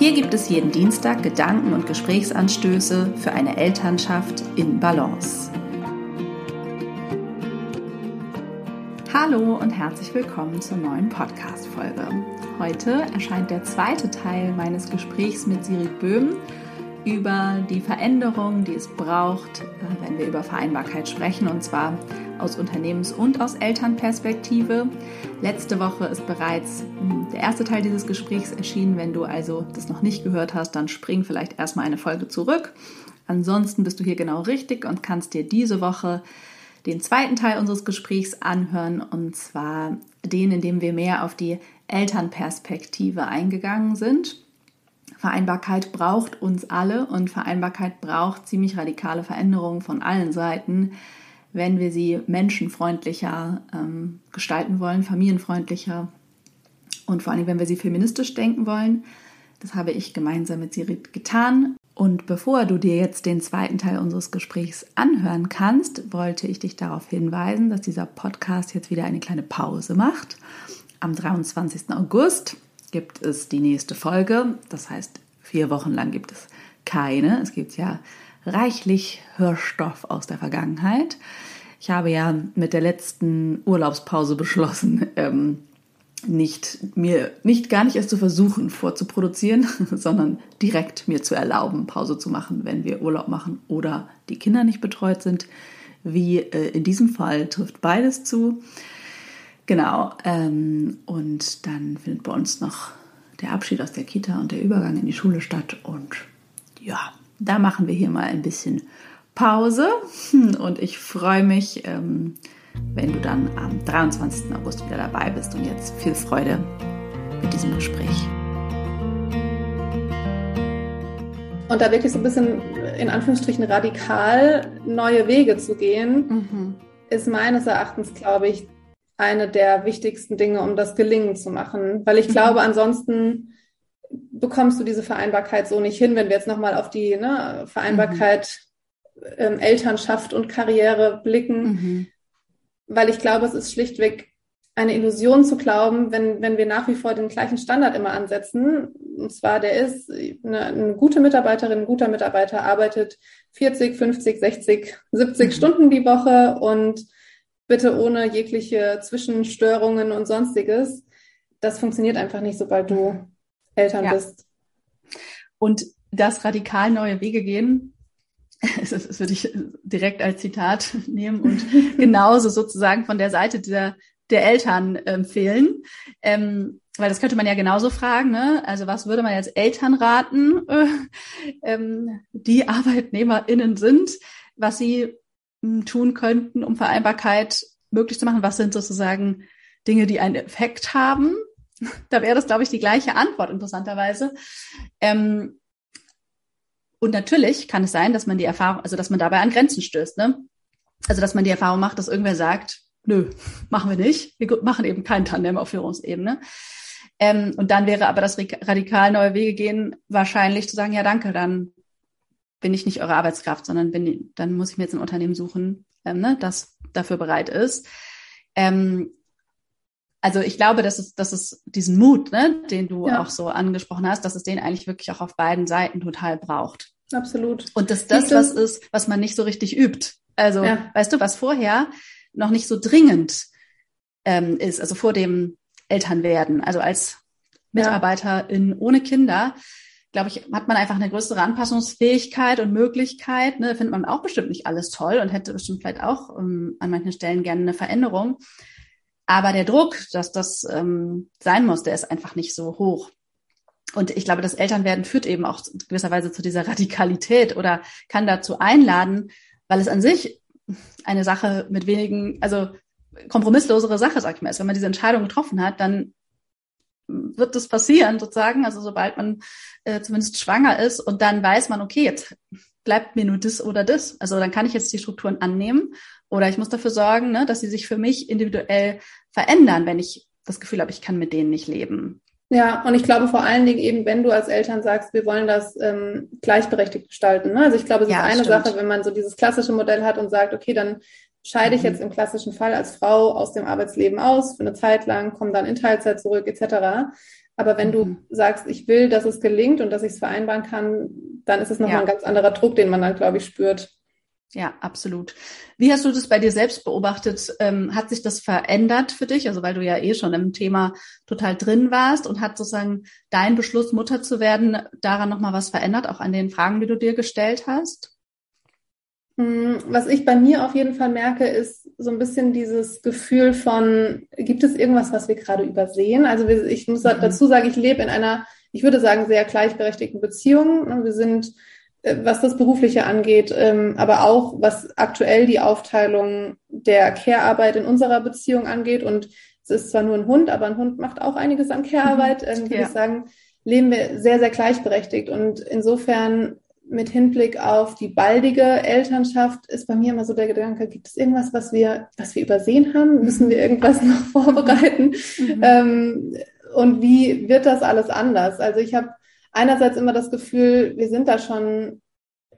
Hier gibt es jeden Dienstag Gedanken und Gesprächsanstöße für eine Elternschaft in Balance. Hallo und herzlich willkommen zur neuen Podcast-Folge. Heute erscheint der zweite Teil meines Gesprächs mit Siri Böhm über die Veränderung, die es braucht, äh, wenn wir über Vereinbarkeit sprechen, und zwar aus Unternehmens- und aus Elternperspektive. Letzte Woche ist bereits hm, der erste Teil dieses Gesprächs erschienen. Wenn du also das noch nicht gehört hast, dann spring vielleicht erstmal eine Folge zurück. Ansonsten bist du hier genau richtig und kannst dir diese Woche den zweiten Teil unseres Gesprächs anhören, und zwar den, in dem wir mehr auf die Elternperspektive eingegangen sind. Vereinbarkeit braucht uns alle und Vereinbarkeit braucht ziemlich radikale Veränderungen von allen Seiten wenn wir sie menschenfreundlicher ähm, gestalten wollen, familienfreundlicher und vor allem, wenn wir sie feministisch denken wollen. Das habe ich gemeinsam mit Sirit getan. Und bevor du dir jetzt den zweiten Teil unseres Gesprächs anhören kannst, wollte ich dich darauf hinweisen, dass dieser Podcast jetzt wieder eine kleine Pause macht. Am 23. August gibt es die nächste Folge. Das heißt, vier Wochen lang gibt es keine. Es gibt ja reichlich Hörstoff aus der Vergangenheit. Ich habe ja mit der letzten Urlaubspause beschlossen, ähm, nicht mir nicht gar nicht erst zu versuchen vorzuproduzieren, sondern direkt mir zu erlauben, Pause zu machen, wenn wir Urlaub machen oder die Kinder nicht betreut sind. Wie äh, in diesem Fall trifft beides zu. Genau. Ähm, und dann findet bei uns noch der Abschied aus der Kita und der Übergang in die Schule statt. Und ja, da machen wir hier mal ein bisschen Pause und ich freue mich, ähm, wenn du dann am 23. August wieder dabei bist und jetzt viel Freude mit diesem Gespräch. Und da wirklich so ein bisschen in Anführungsstrichen radikal neue Wege zu gehen, mhm. ist meines Erachtens, glaube ich, eine der wichtigsten Dinge, um das gelingen zu machen. Weil ich mhm. glaube, ansonsten bekommst du diese Vereinbarkeit so nicht hin, wenn wir jetzt nochmal auf die ne, Vereinbarkeit mhm. ähm, Elternschaft und Karriere blicken, mhm. weil ich glaube, es ist schlichtweg eine Illusion zu glauben, wenn, wenn wir nach wie vor den gleichen Standard immer ansetzen. Und zwar der ist, eine, eine gute Mitarbeiterin, ein guter Mitarbeiter arbeitet 40, 50, 60, 70 mhm. Stunden die Woche und bitte ohne jegliche Zwischenstörungen und sonstiges. Das funktioniert einfach nicht, sobald du Eltern ja. bist. Und das radikal neue Wege gehen, das, würde ich direkt als Zitat nehmen und genauso sozusagen von der Seite der, der Eltern empfehlen. Ähm, weil das könnte man ja genauso fragen, ne? Also was würde man jetzt Eltern raten, äh, ähm, die ArbeitnehmerInnen sind, was sie mh, hm, tun könnten, um Vereinbarkeit möglich zu machen? Was sind sozusagen Dinge, die einen Effekt haben? Da wäre das, glaube ich, die gleiche Antwort, interessanterweise. Ähm, und natürlich kann es sein, dass man die Erfahrung, also dass man dabei an Grenzen stößt, ne? Also dass man die Erfahrung macht, dass irgendwer sagt, nö, machen wir nicht. Wir machen eben kein Tandem auf Führungsebene. Ähm, und dann wäre aber das radikal neue Wege gehen wahrscheinlich zu sagen, ja danke, dann bin ich nicht eure Arbeitskraft, sondern bin, dann muss ich mir jetzt ein Unternehmen suchen, ähm, ne, das dafür bereit ist. Ähm, also ich glaube, dass es, dass es diesen Mut, ne, den du ja. auch so angesprochen hast, dass es den eigentlich wirklich auch auf beiden Seiten total braucht. Absolut. Und dass das was ist, was man nicht so richtig übt. Also, ja. weißt du, was vorher noch nicht so dringend ähm, ist, also vor dem Elternwerden, also als Mitarbeiterin ja. ohne Kinder, glaube ich, hat man einfach eine größere Anpassungsfähigkeit und Möglichkeit. Ne, findet man auch bestimmt nicht alles toll und hätte bestimmt vielleicht auch ähm, an manchen Stellen gerne eine Veränderung. Aber der Druck, dass das ähm, sein muss, der ist einfach nicht so hoch. Und ich glaube, das Elternwerden führt eben auch gewisserweise zu dieser Radikalität oder kann dazu einladen, weil es an sich eine Sache mit wenigen, also kompromisslosere Sache, sag ich mal, ist. Wenn man diese Entscheidung getroffen hat, dann wird das passieren sozusagen, also sobald man äh, zumindest schwanger ist und dann weiß man, okay, jetzt bleibt mir nur das oder das. Also dann kann ich jetzt die Strukturen annehmen oder ich muss dafür sorgen, ne, dass sie sich für mich individuell verändern, wenn ich das Gefühl habe, ich kann mit denen nicht leben. Ja, und ich glaube vor allen Dingen eben, wenn du als Eltern sagst, wir wollen das ähm, gleichberechtigt gestalten. Ne? Also ich glaube, es ja, ist eine stimmt. Sache, wenn man so dieses klassische Modell hat und sagt, okay, dann scheide ich mhm. jetzt im klassischen Fall als Frau aus dem Arbeitsleben aus für eine Zeit lang, komme dann in Teilzeit zurück etc. Aber wenn du mhm. sagst, ich will, dass es gelingt und dass ich es vereinbaren kann, dann ist es nochmal ja. ein ganz anderer Druck, den man dann, glaube ich, spürt. Ja, absolut. Wie hast du das bei dir selbst beobachtet? Ähm, hat sich das verändert für dich? Also weil du ja eh schon im Thema total drin warst und hat sozusagen dein Beschluss, Mutter zu werden, daran nochmal was verändert, auch an den Fragen, die du dir gestellt hast? Hm, was ich bei mir auf jeden Fall merke, ist so ein bisschen dieses Gefühl von, gibt es irgendwas, was wir gerade übersehen? Also ich muss mhm. dazu sagen, ich lebe in einer, ich würde sagen, sehr gleichberechtigten Beziehung. Wir sind, was das Berufliche angeht, ähm, aber auch was aktuell die Aufteilung der Care-Arbeit in unserer Beziehung angeht. Und es ist zwar nur ein Hund, aber ein Hund macht auch einiges an Care-Arbeit, mhm. würde ja. ich sagen, leben wir sehr, sehr gleichberechtigt. Und insofern mit Hinblick auf die baldige Elternschaft ist bei mir immer so der Gedanke, gibt es irgendwas, was wir, was wir übersehen haben? Müssen wir irgendwas noch vorbereiten? Mhm. Ähm, und wie wird das alles anders? Also ich habe einerseits immer das Gefühl, wir sind da schon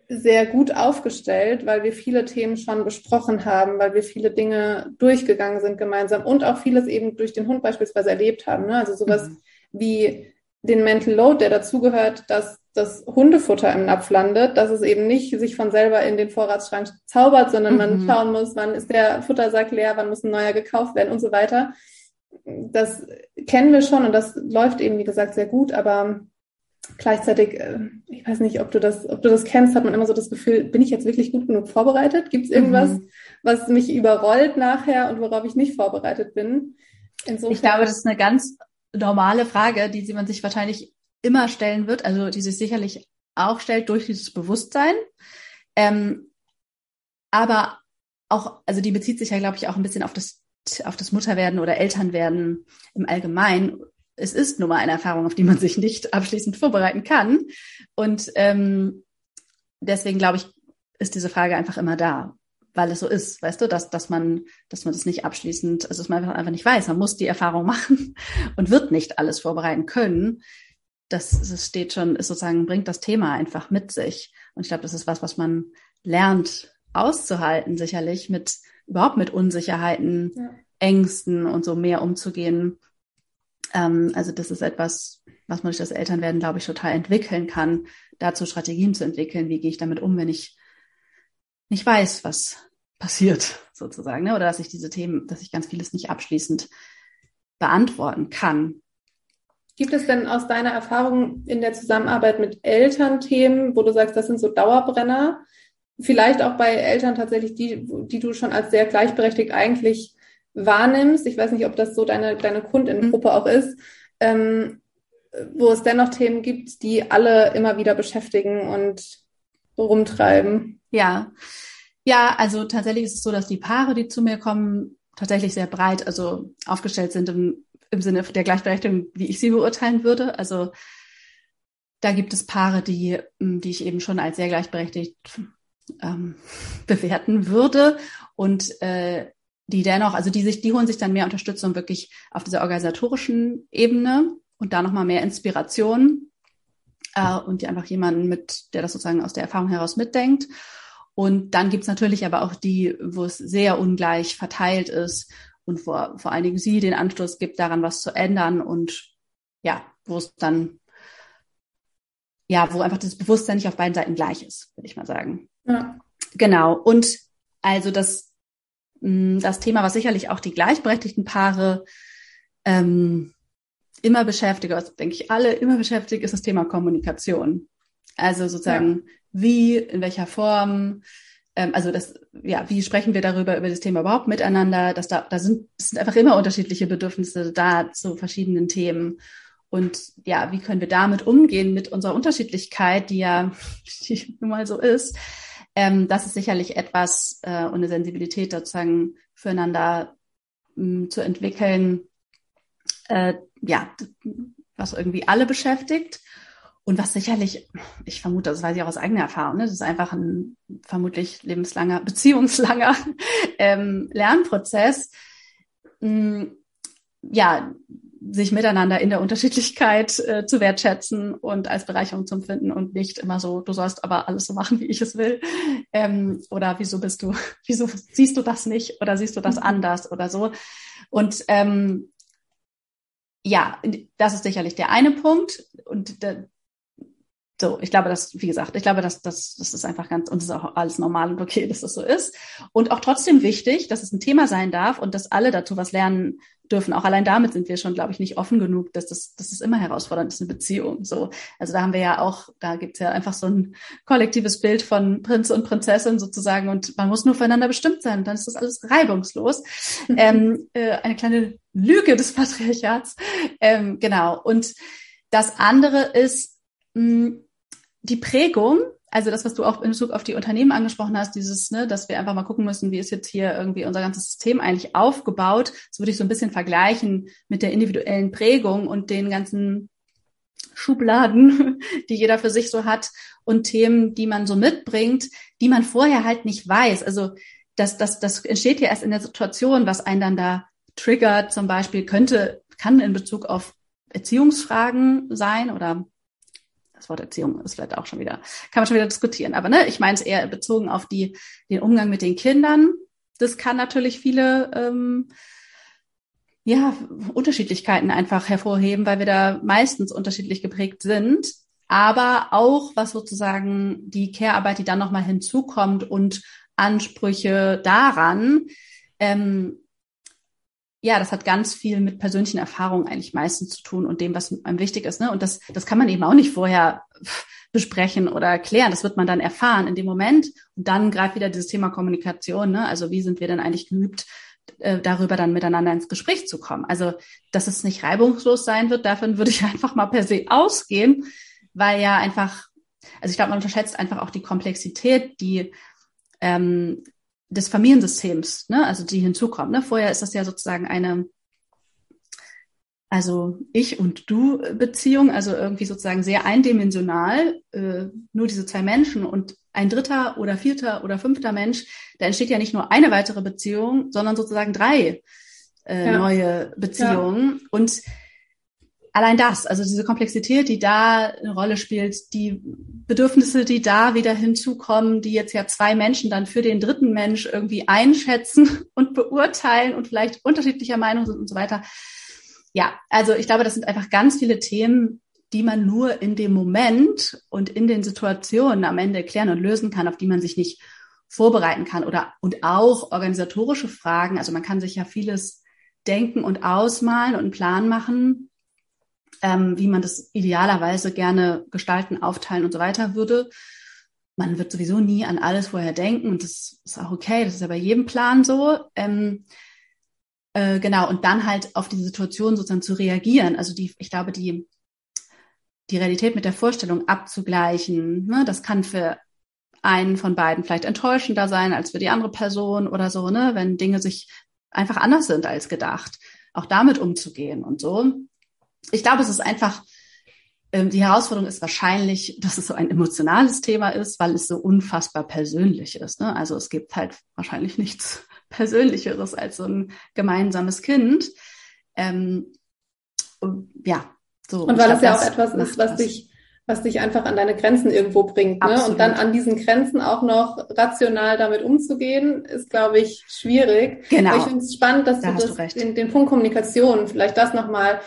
sehr gut aufgestellt, weil wir viele Themen schon besprochen haben, weil wir viele Dinge durchgegangen sind gemeinsam und auch vieles eben durch den Hund beispielsweise erlebt haben. Ne? Also sowas mhm. wie den Mental Load, der dazugehört, dass das Hundefutter im Napf landet, dass es eben nicht sich von selber in den Vorratsschrank zaubert, sondern mhm. man schauen muss, wann ist der Futtersack leer, wann muss ein neuer gekauft werden und so weiter. Das kennen wir schon und das läuft eben, wie gesagt, sehr gut, aber gleichzeitig, äh, ich weiß nicht, ob du das, ob du das kennst, hat man immer so das Gefühl, bin ich jetzt wirklich gut genug vorbereitet? Gibt es irgendwas, mhm. was mich überrollt nachher und worauf ich nicht vorbereitet bin? Insofern, ich glaube, das ist eine ganz normale Frage, die man sich wahrscheinlich immer stellen wird, also die sich sicherlich auch stellt durch dieses Bewusstsein. Ähm, aber auch, also die bezieht sich ja, glaube ich, auch ein bisschen auf das, auf das Mutterwerden oder Elternwerden im Allgemeinen. Es ist nun mal eine Erfahrung, auf die man sich nicht abschließend vorbereiten kann. Und ähm, deswegen glaube ich, ist diese Frage einfach immer da weil es so ist, weißt du, dass, dass man, dass man das nicht abschließend, also dass man einfach nicht weiß. Man muss die Erfahrung machen und wird nicht alles vorbereiten können. Das, das steht schon, ist sozusagen, bringt das Thema einfach mit sich. Und ich glaube, das ist was, was man lernt auszuhalten, sicherlich mit, überhaupt mit Unsicherheiten, ja. Ängsten und so mehr umzugehen. Ähm, also das ist etwas, was man durch das Elternwerden, glaube ich, total entwickeln kann, dazu Strategien zu entwickeln. Wie gehe ich damit um, wenn ich nicht weiß, was passiert, sozusagen, ne? oder dass ich diese Themen, dass ich ganz vieles nicht abschließend beantworten kann. Gibt es denn aus deiner Erfahrung in der Zusammenarbeit mit Eltern Themen, wo du sagst, das sind so Dauerbrenner? Vielleicht auch bei Eltern tatsächlich, die, die du schon als sehr gleichberechtigt eigentlich wahrnimmst. Ich weiß nicht, ob das so deine, deine Kundengruppe mhm. auch ist, ähm, wo es dennoch Themen gibt, die alle immer wieder beschäftigen und rumtreiben. Ja. Ja, also tatsächlich ist es so, dass die Paare, die zu mir kommen, tatsächlich sehr breit, also aufgestellt sind im, im Sinne der Gleichberechtigung, wie ich sie beurteilen würde. Also da gibt es Paare, die, die ich eben schon als sehr gleichberechtigt ähm, bewerten würde und äh, die dennoch, also die sich, die holen sich dann mehr Unterstützung wirklich auf dieser organisatorischen Ebene und da nochmal mehr Inspiration äh, und die einfach jemanden mit, der das sozusagen aus der Erfahrung heraus mitdenkt. Und dann gibt's natürlich aber auch die, wo es sehr ungleich verteilt ist und wo vor allen Dingen sie den Anstoß gibt, daran was zu ändern und ja, wo es dann, ja, wo einfach das Bewusstsein nicht auf beiden Seiten gleich ist, würde ich mal sagen. Ja. Genau. Und also das, das Thema, was sicherlich auch die gleichberechtigten Paare ähm, immer beschäftigt, also denke ich alle immer beschäftigt, ist das Thema Kommunikation. Also sozusagen, ja wie, in welcher Form, ähm, also das, ja, wie sprechen wir darüber, über das Thema überhaupt miteinander? Dass da, da sind, es sind einfach immer unterschiedliche Bedürfnisse da zu verschiedenen Themen. Und ja, wie können wir damit umgehen mit unserer Unterschiedlichkeit, die ja die nun mal so ist? Ähm, das ist sicherlich etwas äh, und eine Sensibilität sozusagen füreinander mh, zu entwickeln, äh, ja, was irgendwie alle beschäftigt. Und was sicherlich, ich vermute, das weiß ich auch aus eigener Erfahrung, ne, das ist einfach ein vermutlich lebenslanger, beziehungslanger ähm, Lernprozess. Hm, ja, sich miteinander in der Unterschiedlichkeit äh, zu wertschätzen und als Bereicherung zu empfinden und nicht immer so, du sollst aber alles so machen, wie ich es will. Ähm, oder wieso bist du, wieso siehst du das nicht oder siehst du das mhm. anders oder so. Und ähm, ja, das ist sicherlich der eine Punkt. Und der, so, ich glaube, dass, wie gesagt, ich glaube, dass das, das ist einfach ganz, und es ist auch alles normal und okay, dass das so ist. Und auch trotzdem wichtig, dass es ein Thema sein darf und dass alle dazu was lernen dürfen. Auch allein damit sind wir schon, glaube ich, nicht offen genug, dass das, dass das immer herausfordernd ist, eine Beziehung. So, also da haben wir ja auch, da gibt's ja einfach so ein kollektives Bild von Prinz und Prinzessin sozusagen und man muss nur füreinander bestimmt sein und dann ist das alles reibungslos. ähm, äh, eine kleine Lüge des Patriarchats. Ähm, genau. Und das andere ist, mh, die Prägung, also das, was du auch in Bezug auf die Unternehmen angesprochen hast, dieses, ne, dass wir einfach mal gucken müssen, wie ist jetzt hier irgendwie unser ganzes System eigentlich aufgebaut. Das würde ich so ein bisschen vergleichen mit der individuellen Prägung und den ganzen Schubladen, die jeder für sich so hat und Themen, die man so mitbringt, die man vorher halt nicht weiß. Also das, das, das entsteht ja erst in der Situation, was einen dann da triggert, zum Beispiel könnte, kann in Bezug auf Erziehungsfragen sein oder das Wort Erziehung ist vielleicht auch schon wieder, kann man schon wieder diskutieren. Aber ne, ich meine es eher bezogen auf die, den Umgang mit den Kindern. Das kann natürlich viele ähm, ja, Unterschiedlichkeiten einfach hervorheben, weil wir da meistens unterschiedlich geprägt sind. Aber auch, was sozusagen die Care-Arbeit, die dann nochmal hinzukommt und Ansprüche daran, ähm, ja, das hat ganz viel mit persönlichen Erfahrungen eigentlich meistens zu tun und dem, was einem wichtig ist. Ne? Und das, das kann man eben auch nicht vorher besprechen oder erklären. Das wird man dann erfahren in dem Moment. Und dann greift wieder dieses Thema Kommunikation. Ne? Also wie sind wir denn eigentlich geübt, äh, darüber dann miteinander ins Gespräch zu kommen? Also, dass es nicht reibungslos sein wird, davon würde ich einfach mal per se ausgehen, weil ja einfach, also ich glaube, man unterschätzt einfach auch die Komplexität, die ähm, des Familiensystems, ne, also die hinzukommen. Ne? Vorher ist das ja sozusagen eine, also ich und du Beziehung, also irgendwie sozusagen sehr eindimensional, äh, nur diese zwei Menschen und ein dritter oder vierter oder fünfter Mensch, da entsteht ja nicht nur eine weitere Beziehung, sondern sozusagen drei äh, ja. neue Beziehungen. Ja. Und allein das, also diese Komplexität, die da eine Rolle spielt, die Bedürfnisse, die da wieder hinzukommen, die jetzt ja zwei Menschen dann für den dritten Mensch irgendwie einschätzen und beurteilen und vielleicht unterschiedlicher Meinung sind und so weiter. Ja, also ich glaube, das sind einfach ganz viele Themen, die man nur in dem Moment und in den Situationen am Ende klären und lösen kann, auf die man sich nicht vorbereiten kann oder und auch organisatorische Fragen. Also man kann sich ja vieles denken und ausmalen und einen Plan machen, ähm, wie man das idealerweise gerne gestalten, aufteilen und so weiter würde. Man wird sowieso nie an alles vorher denken und das ist auch okay, das ist ja bei jedem Plan so. Ähm, äh, genau, und dann halt auf diese Situation sozusagen zu reagieren. Also die, ich glaube, die, die Realität mit der Vorstellung abzugleichen, ne, das kann für einen von beiden vielleicht enttäuschender sein als für die andere Person oder so, ne, wenn Dinge sich einfach anders sind als gedacht. Auch damit umzugehen und so ich glaube, es ist einfach, ähm, die Herausforderung ist wahrscheinlich, dass es so ein emotionales Thema ist, weil es so unfassbar persönlich ist. Ne? Also es gibt halt wahrscheinlich nichts Persönlicheres als so ein gemeinsames Kind. Ähm, ja, so. Und weil es ja auch etwas ist, was dich was dich einfach an deine Grenzen irgendwo bringt. Ne? Und dann an diesen Grenzen auch noch rational damit umzugehen, ist, glaube ich, schwierig. Genau. Aber ich finde es spannend, dass da du, das, du den, den Punkt Kommunikation, vielleicht das nochmal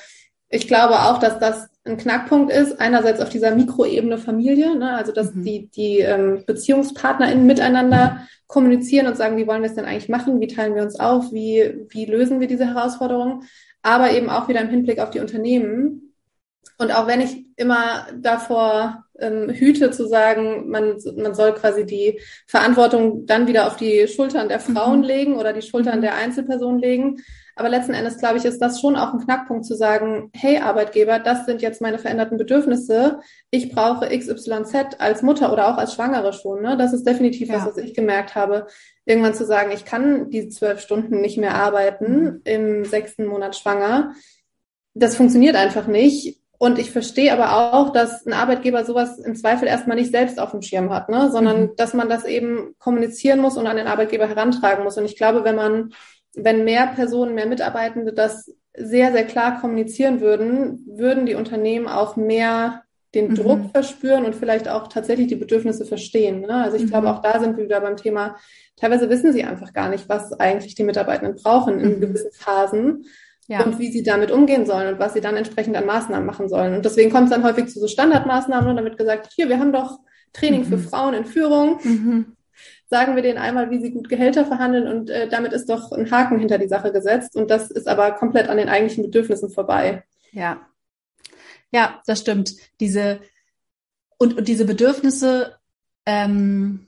ich glaube auch, dass das ein Knackpunkt ist, einerseits auf dieser Mikroebene Familie, ne? also dass mhm. die, die ähm, BeziehungspartnerInnen miteinander kommunizieren und sagen, wie wollen wir es denn eigentlich machen, wie teilen wir uns auf, wie, wie lösen wir diese Herausforderungen, aber eben auch wieder im Hinblick auf die Unternehmen. Und auch wenn ich immer davor ähm, hüte zu sagen, man, man soll quasi die Verantwortung dann wieder auf die Schultern der Frauen mhm. legen oder die Schultern mhm. der Einzelpersonen legen, aber letzten Endes, glaube ich, ist das schon auch ein Knackpunkt zu sagen, hey Arbeitgeber, das sind jetzt meine veränderten Bedürfnisse. Ich brauche XYZ als Mutter oder auch als Schwangere schon. Ne? Das ist definitiv ja. was, was ich gemerkt habe. Irgendwann zu sagen, ich kann diese zwölf Stunden nicht mehr arbeiten im sechsten Monat schwanger. das funktioniert einfach nicht. Und ich verstehe aber auch, dass ein Arbeitgeber sowas im Zweifel erstmal nicht selbst auf dem Schirm hat, ne? sondern mhm. dass man das eben kommunizieren muss und an den Arbeitgeber herantragen muss. Und ich glaube, wenn man, wenn mehr Personen, mehr Mitarbeitende das sehr, sehr klar kommunizieren würden, würden die Unternehmen auch mehr den mhm. Druck verspüren und vielleicht auch tatsächlich die Bedürfnisse verstehen. Ne? Also ich mhm. glaube, auch da sind wir wieder beim Thema, teilweise wissen sie einfach gar nicht, was eigentlich die Mitarbeitenden brauchen in mhm. gewissen Phasen ja. und wie sie damit umgehen sollen und was sie dann entsprechend an Maßnahmen machen sollen. Und deswegen kommt es dann häufig zu so Standardmaßnahmen und damit gesagt, hier, wir haben doch Training mhm. für Frauen in Führung. Sagen wir denen einmal, wie sie gut Gehälter verhandeln und äh, damit ist doch ein Haken hinter die Sache gesetzt. Und das ist aber komplett an den eigentlichen Bedürfnissen vorbei. Ja. Ja, das stimmt. Diese und, und diese Bedürfnisse ähm,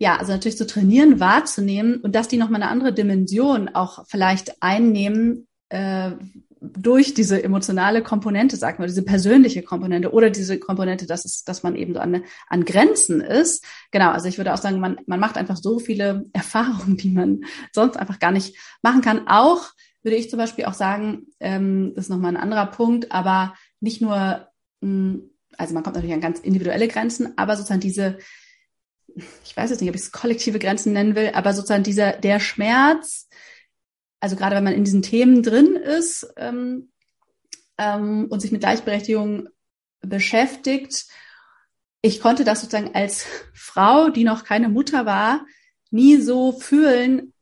ja, also natürlich zu trainieren, wahrzunehmen und dass die nochmal eine andere Dimension auch vielleicht einnehmen äh, durch diese emotionale Komponente, sagen wir, diese persönliche Komponente oder diese Komponente, dass es, dass man eben so an, an Grenzen ist. Genau, also ich würde auch sagen, man, man macht einfach so viele Erfahrungen, die man sonst einfach gar nicht machen kann. Auch würde ich zum Beispiel auch sagen, ähm, das ist nochmal ein anderer Punkt, aber nicht nur, mh, hm, also man kommt natürlich an ganz individuelle Grenzen, aber sozusagen diese ich weiß jetzt nicht, ob ich es kollektive Grenzen nennen will, aber sozusagen dieser, der Schmerz, also gerade wenn man in diesen Themen drin ist ähm, ähm, und sich mit Gleichberechtigung beschäftigt, ich konnte das sozusagen als Frau, die noch keine Mutter war, nie so fühlen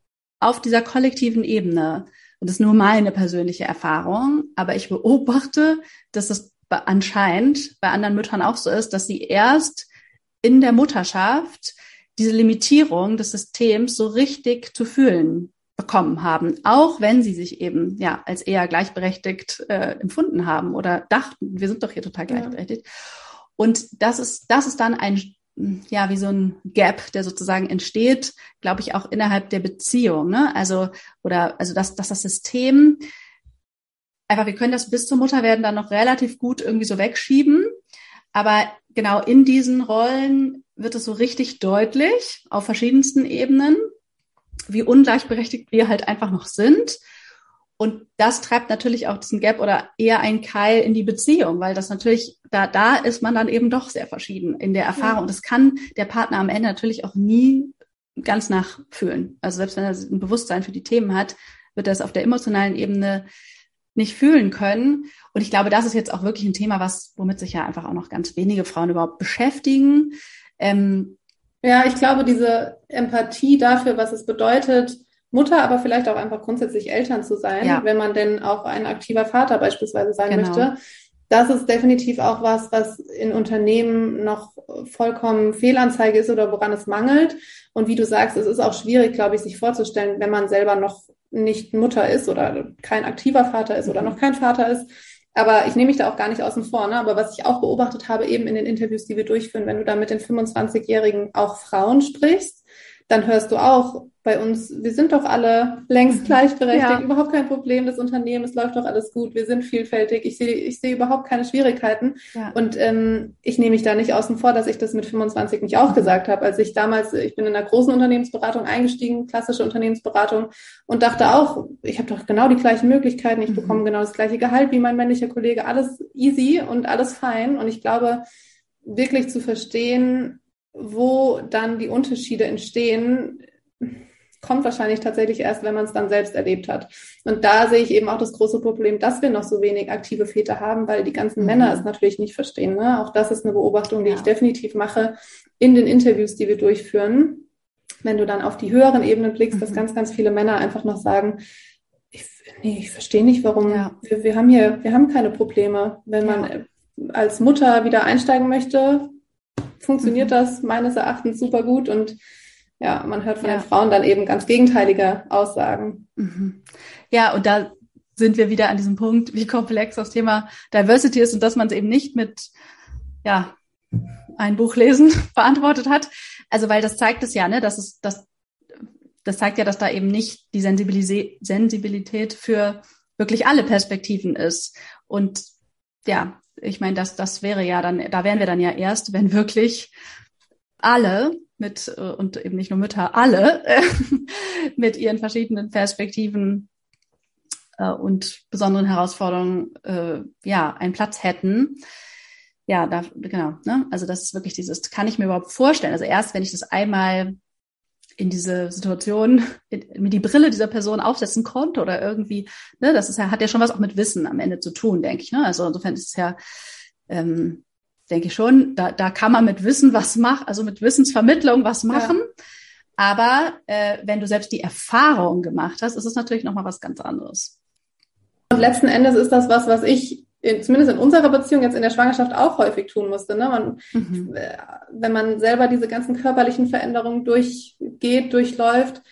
auf dieser kollektiven Ebene. Und das ist nur meine persönliche Erfahrung, aber ich beobachte, dass das anscheinend bei anderen Müttern auch so ist, dass sie erst in der Mutterschaft diese Limitierung des Systems so richtig zu fühlen bekommen haben, auch wenn sie sich eben ja als eher gleichberechtigt äh, empfunden haben oder dachten, wir sind doch hier total gleichberechtigt. Ja. Und das ist das ist dann ein ja wie so ein Gap, der sozusagen entsteht, glaube ich auch innerhalb der Beziehung, ne? Also oder also dass dass das System einfach wir können das bis zur Mutter werden dann noch relativ gut irgendwie so wegschieben, aber genau in diesen Rollen wird es so richtig deutlich auf verschiedensten Ebenen, wie ungleichberechtigt wir halt einfach noch sind. Und das treibt natürlich auch diesen Gap oder eher ein Keil in die Beziehung, weil das natürlich, da, da ist man dann eben doch sehr verschieden in der Erfahrung. Ja. Das kann der Partner am Ende natürlich auch nie ganz nachfühlen. Also selbst wenn er ein Bewusstsein für die Themen hat, wird er es auf der emotionalen Ebene nicht fühlen können. Und ich glaube, das ist jetzt auch wirklich ein Thema, was, womit sich ja einfach auch noch ganz wenige Frauen überhaupt beschäftigen. Ähm, ja, ich glaube, diese Empathie dafür, was es bedeutet, Mutter, aber vielleicht auch einfach grundsätzlich Eltern zu sein, ja. wenn man denn auch ein aktiver Vater beispielsweise sein genau. möchte. Das ist definitiv auch was, was in Unternehmen noch vollkommen Fehlanzeige ist oder woran es mangelt. Und wie du sagst, es ist auch schwierig, glaube ich, sich vorzustellen, wenn man selber noch nicht Mutter ist oder kein aktiver Vater ist oder noch kein Vater ist. Aber ich nehme mich da auch gar nicht außen vor. Ne? Aber was ich auch beobachtet habe, eben in den Interviews, die wir durchführen, wenn du da mit den 25-Jährigen auch Frauen sprichst, dann hörst du auch bei uns, wir sind doch alle längst mhm. gleichberechtigt, ja. überhaupt kein Problem, das Unternehmen, es läuft doch alles gut, wir sind vielfältig, ich sehe, ich sehe überhaupt keine Schwierigkeiten. Ja. Und ähm, ich nehme mich da nicht außen vor, dass ich das mit 25 nicht auch gesagt habe. Als ich damals, ich bin in einer großen Unternehmensberatung eingestiegen, klassische Unternehmensberatung, und dachte auch, ich habe doch genau die gleichen Möglichkeiten, ich mhm. bekomme genau das gleiche Gehalt wie mein männlicher Kollege, alles easy und alles fein. Und ich glaube, wirklich zu verstehen, wo dann die Unterschiede entstehen, kommt wahrscheinlich tatsächlich erst, wenn man es dann selbst erlebt hat. Und da sehe ich eben auch das große Problem, dass wir noch so wenig aktive Väter haben, weil die ganzen mhm. Männer es natürlich nicht verstehen. Ne? Auch das ist eine Beobachtung, die ja. ich definitiv mache in den Interviews, die wir durchführen. Wenn du dann auf die höheren Ebenen blickst, mhm. dass ganz, ganz viele Männer einfach noch sagen, ich, nee, ich verstehe nicht, warum ja. wir, wir haben hier, wir haben keine Probleme. Wenn ja. man als Mutter wieder einsteigen möchte, funktioniert das meines Erachtens super gut und ja, man hört von ja. den Frauen dann eben ganz gegenteilige Aussagen. Mhm. Ja, und da sind wir wieder an diesem Punkt, wie komplex das Thema Diversity ist und dass man es eben nicht mit, ja, ein Buch lesen beantwortet hat. Also, weil das zeigt es ja, ne, dass es, das, das zeigt ja, dass da eben nicht die Sensibilität für wirklich alle Perspektiven ist. Und ja, ich meine, das, das wäre ja dann, da wären wir dann ja erst, wenn wirklich alle mit, äh, und eben nicht nur Mütter, alle mit ihren verschiedenen Perspektiven äh, und besonderen Herausforderungen äh, ja einen Platz hätten. Ja, da, genau. Ne? Also das ist wirklich dieses, kann ich mir überhaupt vorstellen. Also erst, wenn ich das einmal in diese Situation mir die Brille dieser Person aufsetzen konnte oder irgendwie, ne, das ist ja, hat ja schon was auch mit Wissen am Ende zu tun, denke ich. Ne? Also insofern ist es ja, ähm, denke ich schon, da, da kann man mit Wissen was machen, also mit Wissensvermittlung was machen. Ja. Aber äh, wenn du selbst die Erfahrung gemacht hast, ist es natürlich nochmal was ganz anderes. Und letzten Endes ist das was, was ich in, zumindest in unserer Beziehung jetzt in der Schwangerschaft auch häufig tun musste. Ne? Man, mhm. Äh, wenn man selber diese ganzen körperlichen Veränderungen durchgeht, durchläuft,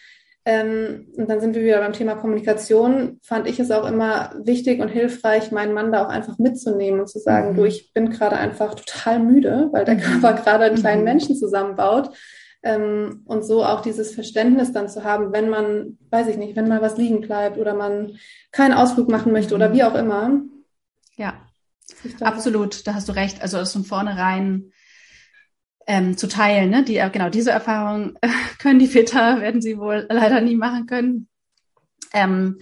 ähm, und dann sind wir wieder beim Thema Kommunikation, fand ich es auch immer wichtig und hilfreich, meinen Mann da auch einfach mitzunehmen und zu sagen, mhm. du, ich bin gerade einfach total müde, weil der mhm. Körper gerade einen kleinen mhm. Menschen zusammenbaut. Ähm, und so auch dieses Verständnis dann zu haben, wenn man, weiß ich nicht, wenn mal was liegen bleibt oder man keinen Ausflug machen möchte oder mhm. wie auch immer, ja, absolut, da hast du recht. Also das von vornherein ähm, zu teilen. Ne? Die, äh, genau diese Erfahrung äh, können die Väter, werden sie wohl leider nie machen können. Ähm,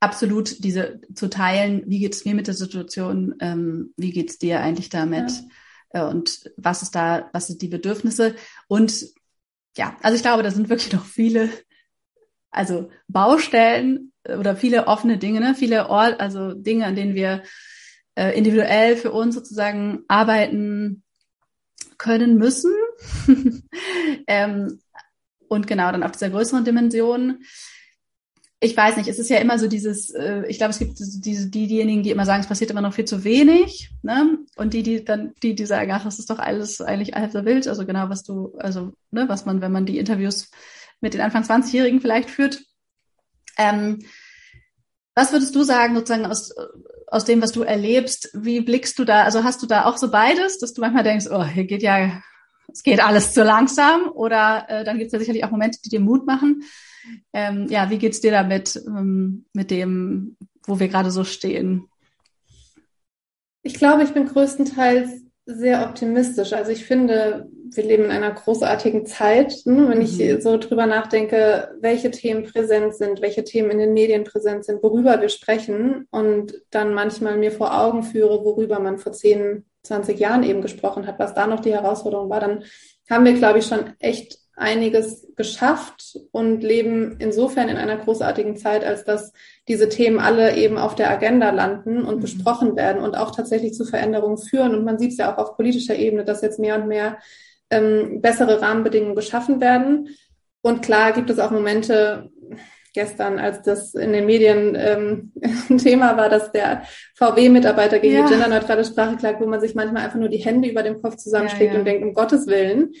absolut diese zu teilen, wie geht es mir mit der Situation, ähm, wie geht es dir eigentlich damit ja. äh, und was ist da, was sind die Bedürfnisse und ja, also ich glaube, da sind wirklich noch viele, also Baustellen oder viele offene Dinge, ne? viele Ort, also Dinge, an denen wir äh, individuell für uns sozusagen arbeiten können müssen. ähm, und genau, dann auf dieser größeren Dimension. Ich weiß nicht, es ist ja immer so dieses, äh, ich glaube, es gibt diese, die, diejenigen, die immer sagen, es passiert immer noch viel zu wenig, ne? Und die, die dann, die, die sagen, ach, es ist doch alles eigentlich halb so wild. Also genau, was du, also, ne, was man, wenn man die Interviews mit den Anfang 20-Jährigen vielleicht führt. Ähm, was würdest du sagen, sozusagen aus, aus dem, was du erlebst? Wie blickst du da? Also hast du da auch so beides, dass du manchmal denkst, oh, hier geht ja, es geht alles zu langsam? Oder äh, dann gibt es ja sicherlich auch Momente, die dir Mut machen. Ähm, ja, wie geht's dir damit, ähm, mit dem, wo wir gerade so stehen? Ich glaube, ich bin größtenteils sehr optimistisch. Also ich finde, wir leben in einer großartigen Zeit. Ne? Wenn ich mhm. so drüber nachdenke, welche Themen präsent sind, welche Themen in den Medien präsent sind, worüber wir sprechen und dann manchmal mir vor Augen führe, worüber man vor 10, 20 Jahren eben gesprochen hat, was da noch die Herausforderung war, dann haben wir, glaube ich, schon echt einiges geschafft und leben insofern in einer großartigen Zeit, als dass diese Themen alle eben auf der Agenda landen und mhm. besprochen werden und auch tatsächlich zu Veränderungen führen. Und man sieht es ja auch auf politischer Ebene, dass jetzt mehr und mehr ähm, bessere Rahmenbedingungen geschaffen werden. Und klar gibt es auch Momente, gestern, als das in den Medien ähm, ein Thema war, dass der VW-Mitarbeiter gegen ja. die genderneutrale Sprache klagt, wo man sich manchmal einfach nur die Hände über dem Kopf zusammenschlägt ja, ja. und denkt, um Gottes Willen.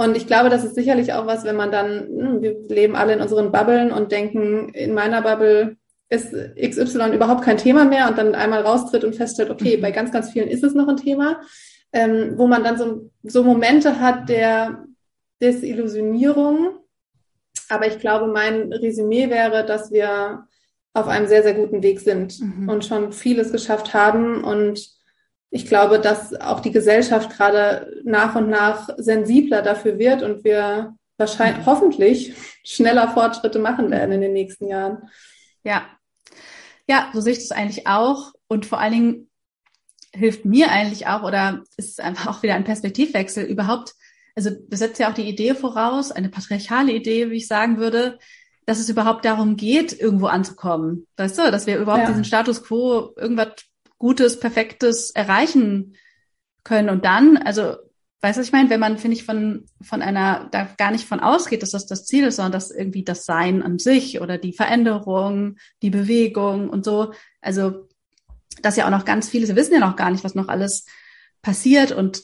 Und ich glaube, das ist sicherlich auch was, wenn man dann, hm, wir leben alle in unseren Bubblen und denken, in meiner Bubble ist XY überhaupt kein Thema mehr und dann einmal raustritt und feststellt, okay, mhm. bei ganz, ganz vielen ist es noch ein Thema, ähm, wo man dann so, so Momente hat der Desillusionierung. Aber ich glaube, mein Resümee wäre, dass wir auf einem sehr, sehr guten Weg sind mhm. und schon vieles geschafft haben und ich glaube, dass auch die Gesellschaft gerade nach und nach sensibler dafür wird und wir wahrscheinlich, mhm. hoffentlich schneller Fortschritte machen werden in den nächsten Jahren. Ja. Ja, so sehe ich das eigentlich auch. Und vor allen Dingen hilft mir eigentlich auch oder ist einfach auch wieder ein Perspektivwechsel überhaupt. Also das setzt ja auch die Idee voraus, eine patriarchale Idee, wie ich sagen würde, dass es überhaupt darum geht, irgendwo anzukommen. Weißt du, dass wir überhaupt ja. diesen Status quo irgendwas Gutes, Perfektes erreichen können. Und dann, also, weißt du, was ich meine, wenn man, finde ich, von, von einer, da gar nicht von ausgeht, dass das das Ziel ist, sondern dass irgendwie das Sein an sich oder die Veränderung, die Bewegung und so, also, dass ja auch noch ganz viele, wir wissen ja noch gar nicht, was noch alles passiert und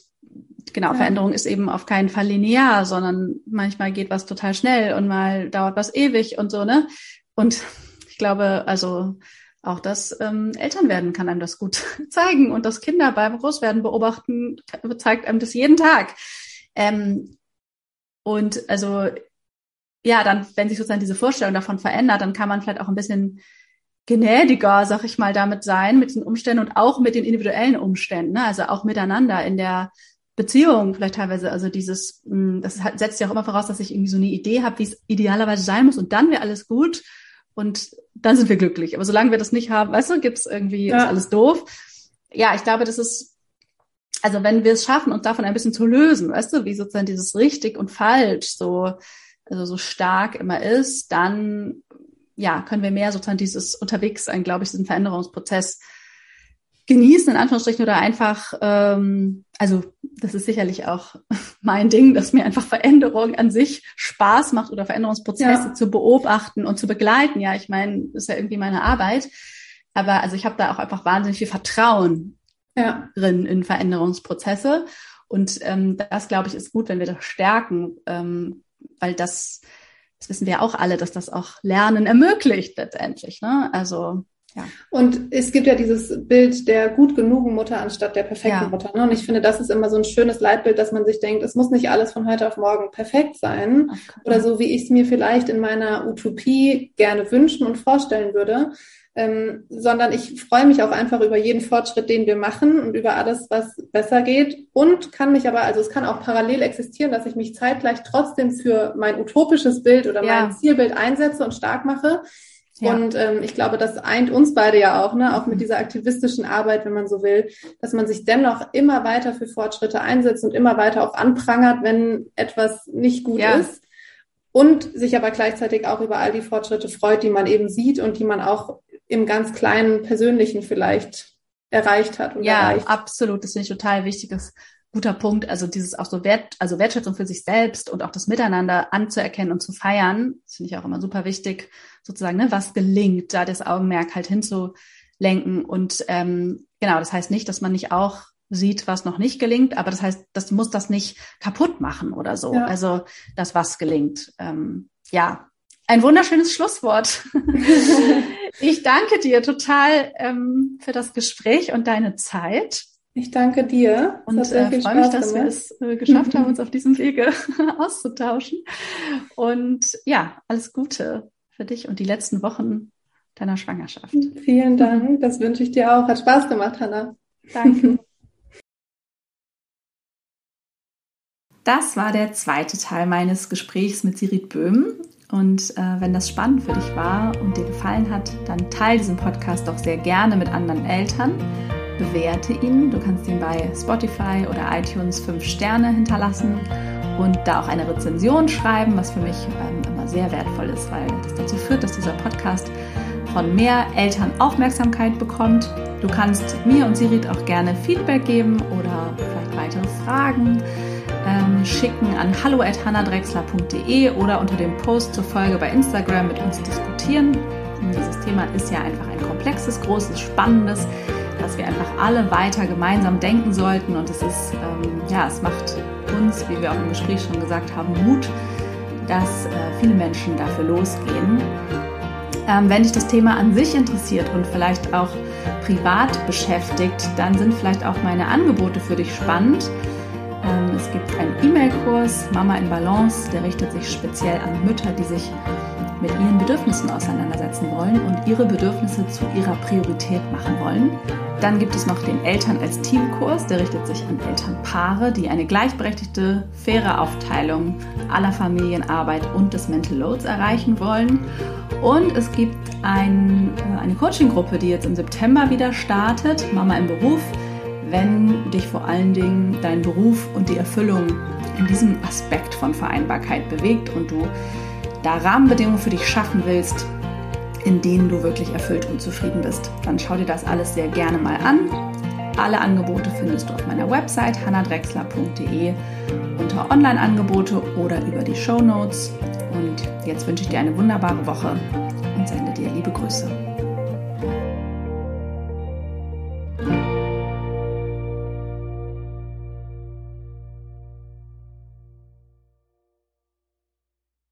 genau, ja. Veränderung ist eben auf keinen Fall linear, sondern manchmal geht was total schnell und mal dauert was ewig und so, ne? Und ich glaube, also auch das ähm, Elternwerden kann einem das gut zeigen und das Kinder beim Großwerden beobachten zeigt einem das jeden Tag. Ähm, und also ja, dann, wenn sich sozusagen diese Vorstellung davon verändert, dann kann man vielleicht auch ein bisschen gnädiger, sag ich mal, damit sein, mit den Umständen und auch mit den individuellen Umständen, ne? also auch miteinander in der Beziehung vielleicht teilweise, also dieses, hm, das setzt ja auch immer voraus, dass ich irgendwie so eine Idee habe, wie es idealerweise sein muss und dann wäre alles gut und dann sind wir glücklich. Aber solange wir das nicht haben, weißt du, gibt's irgendwie, ja. ist alles doof. Ja, ich glaube, das ist, also wenn wir es schaffen, uns davon ein bisschen zu lösen, weißt du, wie sozusagen dieses richtig und falsch so, also so stark immer ist, dann ja, können wir mehr sozusagen dieses unterwegs sein, glaube ich, diesen Veränderungsprozess genießen, in Anführungsstrichen, oder einfach, ähm, also das ist sicherlich auch mein Ding, dass mir einfach Veränderung an sich Spaß macht oder Veränderungsprozesse ja. zu beobachten und zu begleiten. Ja, ich meine, das ist ja irgendwie meine Arbeit. Aber also ich habe da auch einfach wahnsinnig viel Vertrauen ja. drin in Veränderungsprozesse. Und ähm, das, glaube ich, ist gut, wenn wir das stärken, ähm, weil das, das wissen wir auch alle, dass das auch Lernen ermöglicht letztendlich. Ne? Also ja. Und es gibt ja dieses Bild der gut genugen Mutter anstatt der perfekten ja. Mutter. Ne? Und ich finde, das ist immer so ein schönes Leitbild, dass man sich denkt, es muss nicht alles von heute auf morgen perfekt sein. Okay. Oder so, wie ich es mir vielleicht in meiner Utopie gerne wünschen und vorstellen würde. Ähm, sondern ich freue mich auch einfach über jeden Fortschritt, den wir machen und über alles, was besser geht. Und kann mich aber, also es kann auch parallel existieren, dass ich mich zeitgleich trotzdem für mein utopisches Bild oder ja. mein Zielbild einsetze und stark mache. Ja. Und ähm, ich glaube, das eint uns beide ja auch, ne, auch mit mhm. dieser aktivistischen Arbeit, wenn man so will, dass man sich dennoch immer weiter für Fortschritte einsetzt und immer weiter auch anprangert, wenn etwas nicht gut ja. ist. Und sich aber gleichzeitig auch über all die Fortschritte freut, die man eben sieht und die man auch im ganz kleinen Persönlichen vielleicht erreicht hat. ja, erreicht. absolut. Das finde ich total wichtiges guter Punkt. Also dieses auch so Wert, also Wertschätzung für sich selbst und auch das Miteinander anzuerkennen und zu feiern, finde ich auch immer super wichtig, sozusagen, ne, was gelingt, da das Augenmerk halt hinzulenken. Und ähm, genau, das heißt nicht, dass man nicht auch sieht, was noch nicht gelingt, aber das heißt, das muss das nicht kaputt machen oder so. Ja. Also das, was gelingt. Ähm, ja, ein wunderschönes Schlusswort. ich danke dir total ähm, für das Gespräch und deine Zeit. Ich danke dir. Und äh, freue mich, dass wir es äh, geschafft haben, uns auf diesem Wege auszutauschen. Und ja, alles Gute für dich und die letzten Wochen deiner Schwangerschaft. Vielen Dank. Das wünsche ich dir auch. Hat Spaß gemacht, Hanna. Danke. Das war der zweite Teil meines Gesprächs mit Sirit Böhm. Und äh, wenn das spannend für dich war und dir gefallen hat, dann teile diesen Podcast doch sehr gerne mit anderen Eltern bewerte ihn. Du kannst ihn bei Spotify oder iTunes fünf Sterne hinterlassen und da auch eine Rezension schreiben, was für mich ähm, immer sehr wertvoll ist, weil das dazu führt, dass dieser Podcast von mehr Eltern Aufmerksamkeit bekommt. Du kannst mir und Sirit auch gerne Feedback geben oder vielleicht weitere Fragen ähm, schicken an hallo@hannadrexler.de oder unter dem Post zur Folge bei Instagram mit uns diskutieren. Und dieses Thema ist ja einfach ein komplexes, großes, spannendes dass wir einfach alle weiter gemeinsam denken sollten. Und es ist, ähm, ja, es macht uns, wie wir auch im Gespräch schon gesagt haben, Mut, dass äh, viele Menschen dafür losgehen. Ähm, wenn dich das Thema an sich interessiert und vielleicht auch privat beschäftigt, dann sind vielleicht auch meine Angebote für dich spannend. Ähm, es gibt einen E-Mail-Kurs Mama in Balance, der richtet sich speziell an Mütter, die sich mit ihren Bedürfnissen auseinandersetzen wollen und ihre Bedürfnisse zu ihrer Priorität machen wollen. Dann gibt es noch den Eltern als Teamkurs, der richtet sich an Elternpaare, die eine gleichberechtigte, faire Aufteilung aller Familienarbeit und des Mental Loads erreichen wollen. Und es gibt ein, äh, eine Coaching-Gruppe, die jetzt im September wieder startet, Mama im Beruf, wenn dich vor allen Dingen dein Beruf und die Erfüllung in diesem Aspekt von Vereinbarkeit bewegt und du da Rahmenbedingungen für dich schaffen willst, in denen du wirklich erfüllt und zufrieden bist, dann schau dir das alles sehr gerne mal an. Alle Angebote findest du auf meiner Website hannadrexler.de unter Online-Angebote oder über die Show Notes. Und jetzt wünsche ich dir eine wunderbare Woche und sende dir liebe Grüße.